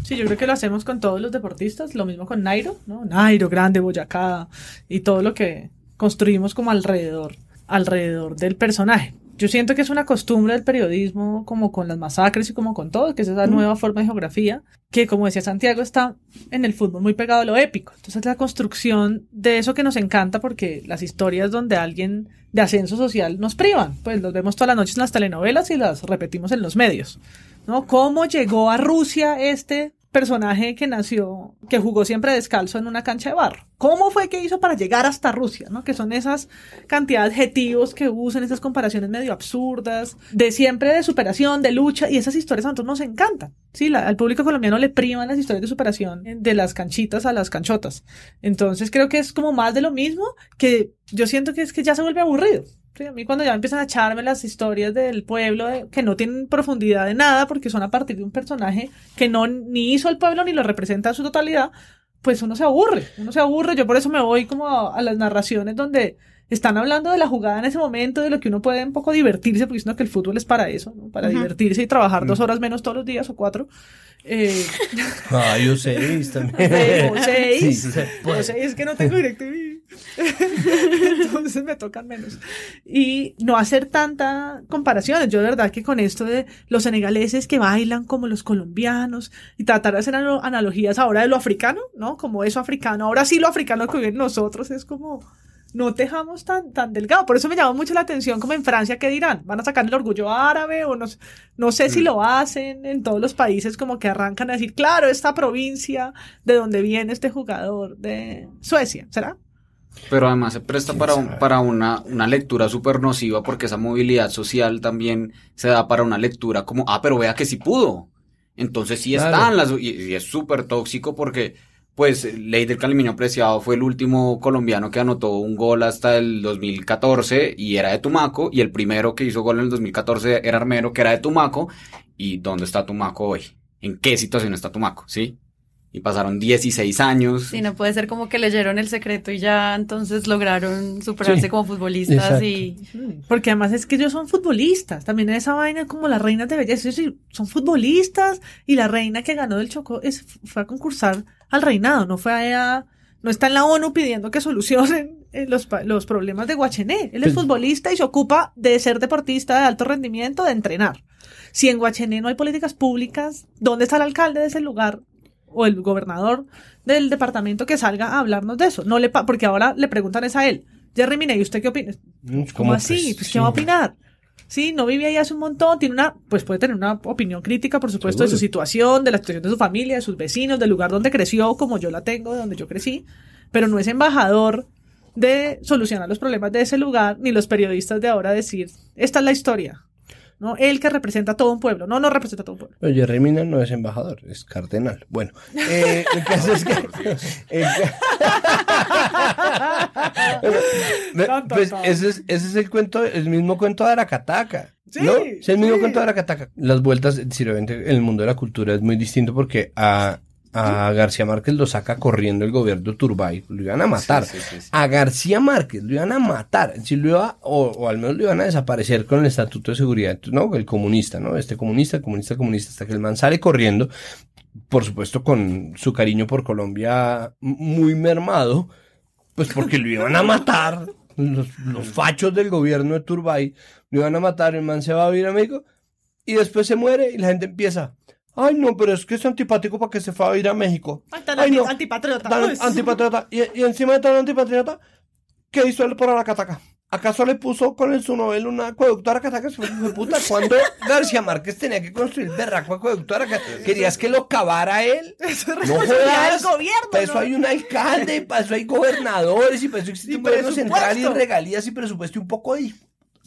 Sí, yo creo que lo hacemos con todos los deportistas, lo mismo con Nairo, ¿no? Nairo, grande, Boyacá y todo lo que construimos como alrededor, alrededor del personaje. Yo siento que es una costumbre del periodismo, como con las masacres y como con todo, que es esa nueva forma de geografía, que como decía Santiago, está en el fútbol muy pegado a lo épico. Entonces la construcción de eso que nos encanta, porque las historias donde alguien de ascenso social nos privan, pues los vemos todas las noches en las telenovelas y las repetimos en los medios. ¿no? ¿Cómo llegó a Rusia este personaje que nació, que jugó siempre descalzo en una cancha de barro? ¿Cómo fue que hizo para llegar hasta Rusia? ¿no? Que son esas cantidades de adjetivos que usan, esas comparaciones medio absurdas, de siempre de superación, de lucha, y esas historias a nosotros nos encantan. Sí, al público colombiano le priman las historias de superación de las canchitas a las canchotas. Entonces creo que es como más de lo mismo que yo siento que es que ya se vuelve aburrido. Sí, a mí cuando ya empiezan a echarme las historias del pueblo de- que no tienen profundidad de nada porque son a partir de un personaje que no ni hizo al pueblo ni lo representa en su totalidad, pues uno se aburre, uno se aburre. Yo por eso me voy como a, a las narraciones donde están hablando de la jugada en ese momento, de lo que uno puede un poco divertirse, porque siento que el fútbol es para eso, ¿no? para Ujú. divertirse y trabajar dos Mm. horas menos todos los días o cuatro. Eh, Ah, yo seis también. o seis, Sí, o seis, es que no tengo DirecTV. Entonces me tocan menos. Y no hacer tanta comparaciones. Yo de verdad que con esto de los senegaleses que bailan como los colombianos y tratar de hacer analogías ahora de lo africano, ¿no? Como eso africano. Ahora sí lo africano que viven nosotros es como no dejamos tan, tan delgado. Por eso me llamó mucho la atención como en Francia, ¿qué dirán? ¿Van a sacar el orgullo árabe o no? No sé si lo hacen en todos los países como que arrancan a decir, claro, esta provincia de donde viene este jugador de Suecia, ¿será? Pero además se presta para, un- para una, una lectura súper nociva porque esa movilidad social también se da para una lectura como, ah, pero vea que sí pudo. Entonces sí Claro. están las, y, y es súper tóxico porque, pues, Ley del Calimeño Preciado fue el último colombiano que anotó un gol hasta el 2014 y era de Tumaco, y el primero que hizo gol en el 2014 era Armero, que era de Tumaco. ¿Y dónde está Tumaco hoy? ¿En qué situación está Tumaco? ¿Sí? Y pasaron 16 años. Sí, no puede ser como que leyeron el secreto y ya entonces lograron superarse Sí, como futbolistas exacto. y Porque además es que ellos son futbolistas. También esa vaina como las reinas de belleza. ellos son futbolistas. Y la reina que ganó del Chocó es, fue a concursar al reinado. No fue a, no está en la ONU pidiendo que solucionen eh, los, pa- los problemas de Guachené. Él es Pues- futbolista y se ocupa de ser deportista de alto rendimiento, de entrenar. Si en Guachené no hay políticas públicas, ¿dónde está el alcalde de ese lugar? O el gobernador del departamento que salga a hablarnos de eso. No le pa- porque ahora le preguntan es a él. Jerry ¿y usted qué opina? ¿Cómo ¿Cómo así? pues? Pues, Sí. ¿qué va a opinar? Sí, no vive ahí hace un montón, tiene una, pues puede tener una opinión crítica, por supuesto, de su situación, de la situación de su familia, de sus vecinos, del lugar donde creció, como yo la tengo, de donde yo crecí, pero no es embajador de solucionar los problemas de ese lugar, ni los periodistas de ahora decir, esta es la historia, ¿no? Él que representa a todo un pueblo, no, no representa a todo un pueblo. Pero Jerry Mina no es embajador, es cardenal. Bueno, eh, el caso es que... el Bueno, pues ese es, ese es el cuento, el mismo cuento de Aracataca. ¿no? es el mismo cuento de Aracataca. Las vueltas, si en el mundo de la cultura es muy distinto porque a, a García Márquez lo saca corriendo el gobierno Turbay, lo iban a matar. Sí, sí, sí, sí. A García Márquez lo iban a matar, si lo iba, o, o al menos lo iban a desaparecer con el estatuto de seguridad, ¿no? El comunista, ¿no? Este comunista, el comunista, el comunista, hasta que el man sale corriendo, por supuesto con su cariño por Colombia muy mermado, pues porque lo iban a matar, los, los fachos del gobierno de Turbay, lo iban a matar, el man se va a vivir a México, y después se muere y la gente empieza... Ay, no, pero es que es antipático para que se fue a ir a México. Ay, tan Ay, anti- no. antipatriota. Tan Pues. antipatriota. Y, y encima de tan antipatriota, ¿qué hizo él por Aracataca? ¿Acaso le puso con el su novela una acueducto a Aracataca? Puta, cuando García Márquez tenía que construir berraco acueducto a Aracataca? ¿Querías que lo cavara él? Eso es No responsabilidad jodas. del gobierno, Para eso ¿no? hay un alcalde, para eso hay gobernadores, y para eso existe Y un gobierno central y regalías y presupuesto y un poco de...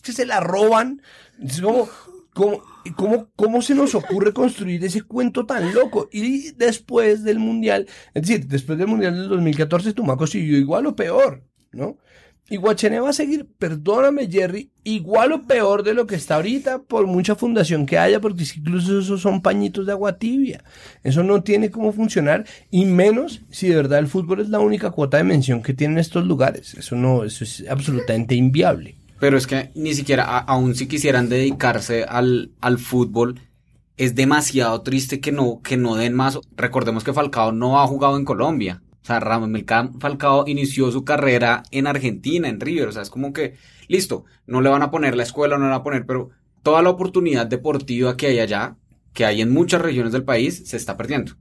que se la roban. Es como... ¿Cómo, cómo, ¿Cómo se nos ocurre construir ese cuento tan loco? Y después del Mundial, es decir, después del Mundial del 2014, Tumaco siguió igual o peor, ¿no? Y Guachené va a seguir, perdóname Jerry, igual o peor de lo que está ahorita, por mucha fundación que haya, porque incluso esos son pañitos de agua tibia. Eso no tiene cómo funcionar, y menos si de verdad el fútbol es la única cuota de mención que tienen estos lugares. Eso no, eso es absolutamente inviable. Pero es que ni siquiera, a- aun si quisieran dedicarse al, al fútbol, es demasiado triste que no, que no den más. Recordemos que Falcao no ha jugado en Colombia. O sea, Ramón Falcao inició su carrera en Argentina, en River. O sea, es como que, listo, no le van a poner la escuela, no le van a poner, pero toda la oportunidad deportiva que hay allá, que hay en muchas regiones del país, se está perdiendo.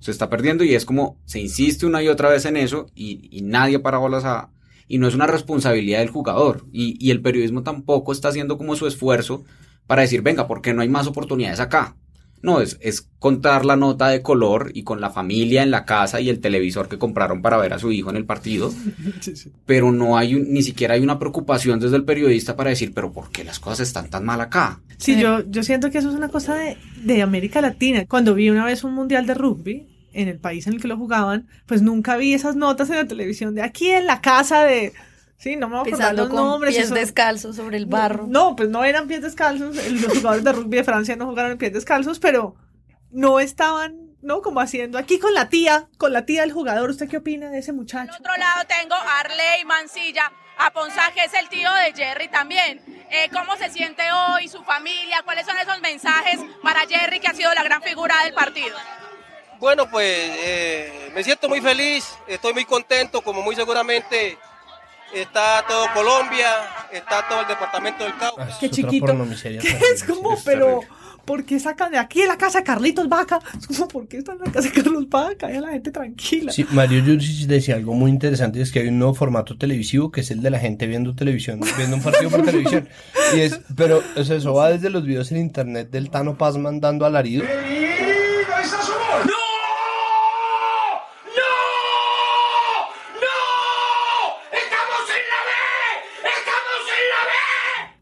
Se está perdiendo y es como, se insiste una y otra vez en eso y, y nadie para bolas a, y no es una responsabilidad del jugador. Y, y el periodismo tampoco está haciendo como su esfuerzo para decir, venga, ¿por qué no hay más oportunidades acá? No, es, es contar la nota de color y con la familia en la casa y el televisor que compraron para ver a su hijo en el partido, pero no hay un- ni siquiera hay una preocupación desde el periodista para decir, pero ¿por qué las cosas están tan mal acá? Sí, yo, yo siento que eso es una cosa de, de América Latina. Cuando vi una vez un mundial de rugby en el país en el que lo jugaban, pues nunca vi esas notas en la televisión de aquí en la casa de... Sí, no me voy a acordar pisando los con nombres. pies eso- descalzos sobre el barro. No, pues no eran pies descalzos. el- Los jugadores de rugby de Francia no jugaron en pies descalzos, pero no estaban, ¿no? Como haciendo aquí con la tía, con la tía del jugador. ¿Usted qué opina de ese muchacho? otro lado tengo a Arley Mancilla, a Ponza, que es el tío de Jerry también. Eh, ¿Cómo se siente hoy, su familia? ¿Cuáles son esos mensajes para Jerry, que ha sido la gran figura del partido? Bueno, pues eh, me siento muy feliz, estoy muy contento, como muy seguramente está todo Colombia, está todo el departamento del Cauca. Ah, Qué chiquito. pornomiseria ¿Qué es como, pero. ¿por qué sacan de aquí en la casa de Carlitos Vaca? Es como, ¿por qué están en la casa de Carlos Vaca? Deja a la gente tranquila. Sí, Mario Juricic decía algo muy interesante, es que hay un nuevo formato televisivo que es el de la gente viendo televisión, viendo un partido por televisión. Y es, pero o sea, eso va desde los videos en internet del Tano Pazman dando alarido.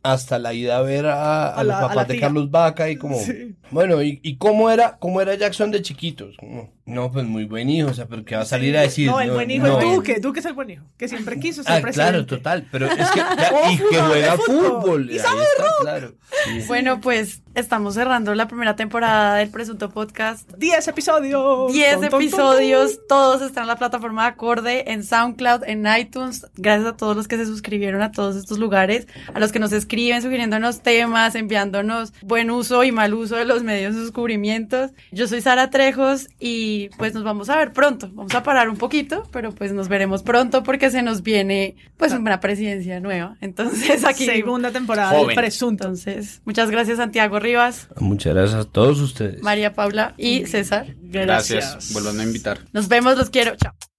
Hasta la ida a ver a, a A los la- papás de. Carlos Vaca y como Sí. bueno y, y cómo era cómo era Jackson de chiquitos Como, no pues muy buen hijo o sea pero qué va a salir a decir no, el buen hijo no. es Duque. Duque es el buen hijo, que siempre quiso ser ah presidente. claro total pero es que ya- Oh, y que juega fútbol. fútbol Y sabe está, rock. claro Sí. Bueno, pues estamos cerrando la primera temporada del Presunto Podcast. 10 episodios. 10 Ton, ton, ton, episodios, todos están en la plataforma de Acorde, en SoundCloud, en iTunes. Gracias a todos los que se suscribieron a todos estos lugares, a los que nos escriben sugiriéndonos temas, enviándonos buen uso y mal uso de los medios de descubrimientos. Yo soy Sara Trejos y pues nos vamos a ver pronto. Vamos a parar un poquito, pero pues nos veremos pronto porque se nos viene pues una presidencia nueva. Entonces aquí Segunda temporada Joven. del Presunto. entonces, muchas gracias Santiago Rivas, muchas gracias a todos ustedes María Paula y César. Gracias. Vuelvan a invitar. Nos vemos, los quiero. Chao.